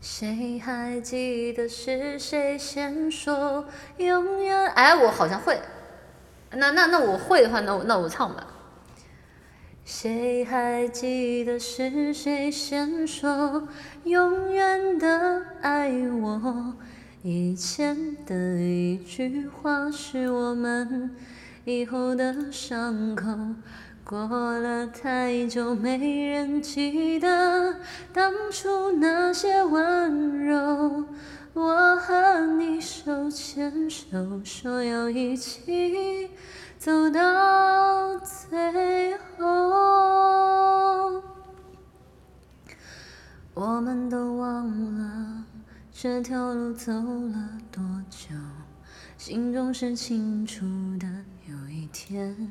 谁还记得是谁先说永远？哎，我好像会。那那那我会的话，那我那我唱吧。谁还记得是谁先说永远的爱我？以前的一句话是我们以后的伤口。过了太久，没人记得当初那些温柔。我和你手牵手，说要一起走到最后。我们都忘了这条路走了多久，心中是清楚的。有一天。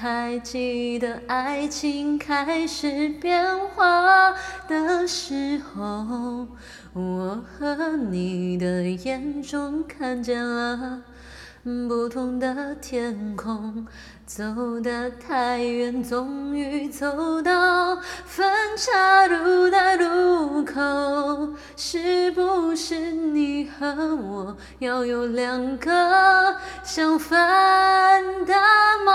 还记得爱情开始变化的时候，我和你的眼中看见了不同的天空。走得太远，终于走到分岔路的路口。是不是你和我要有两个相反的梦？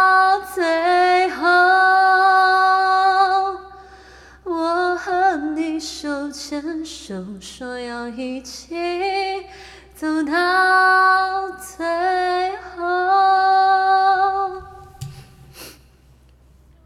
手牵手，说要一起。走到。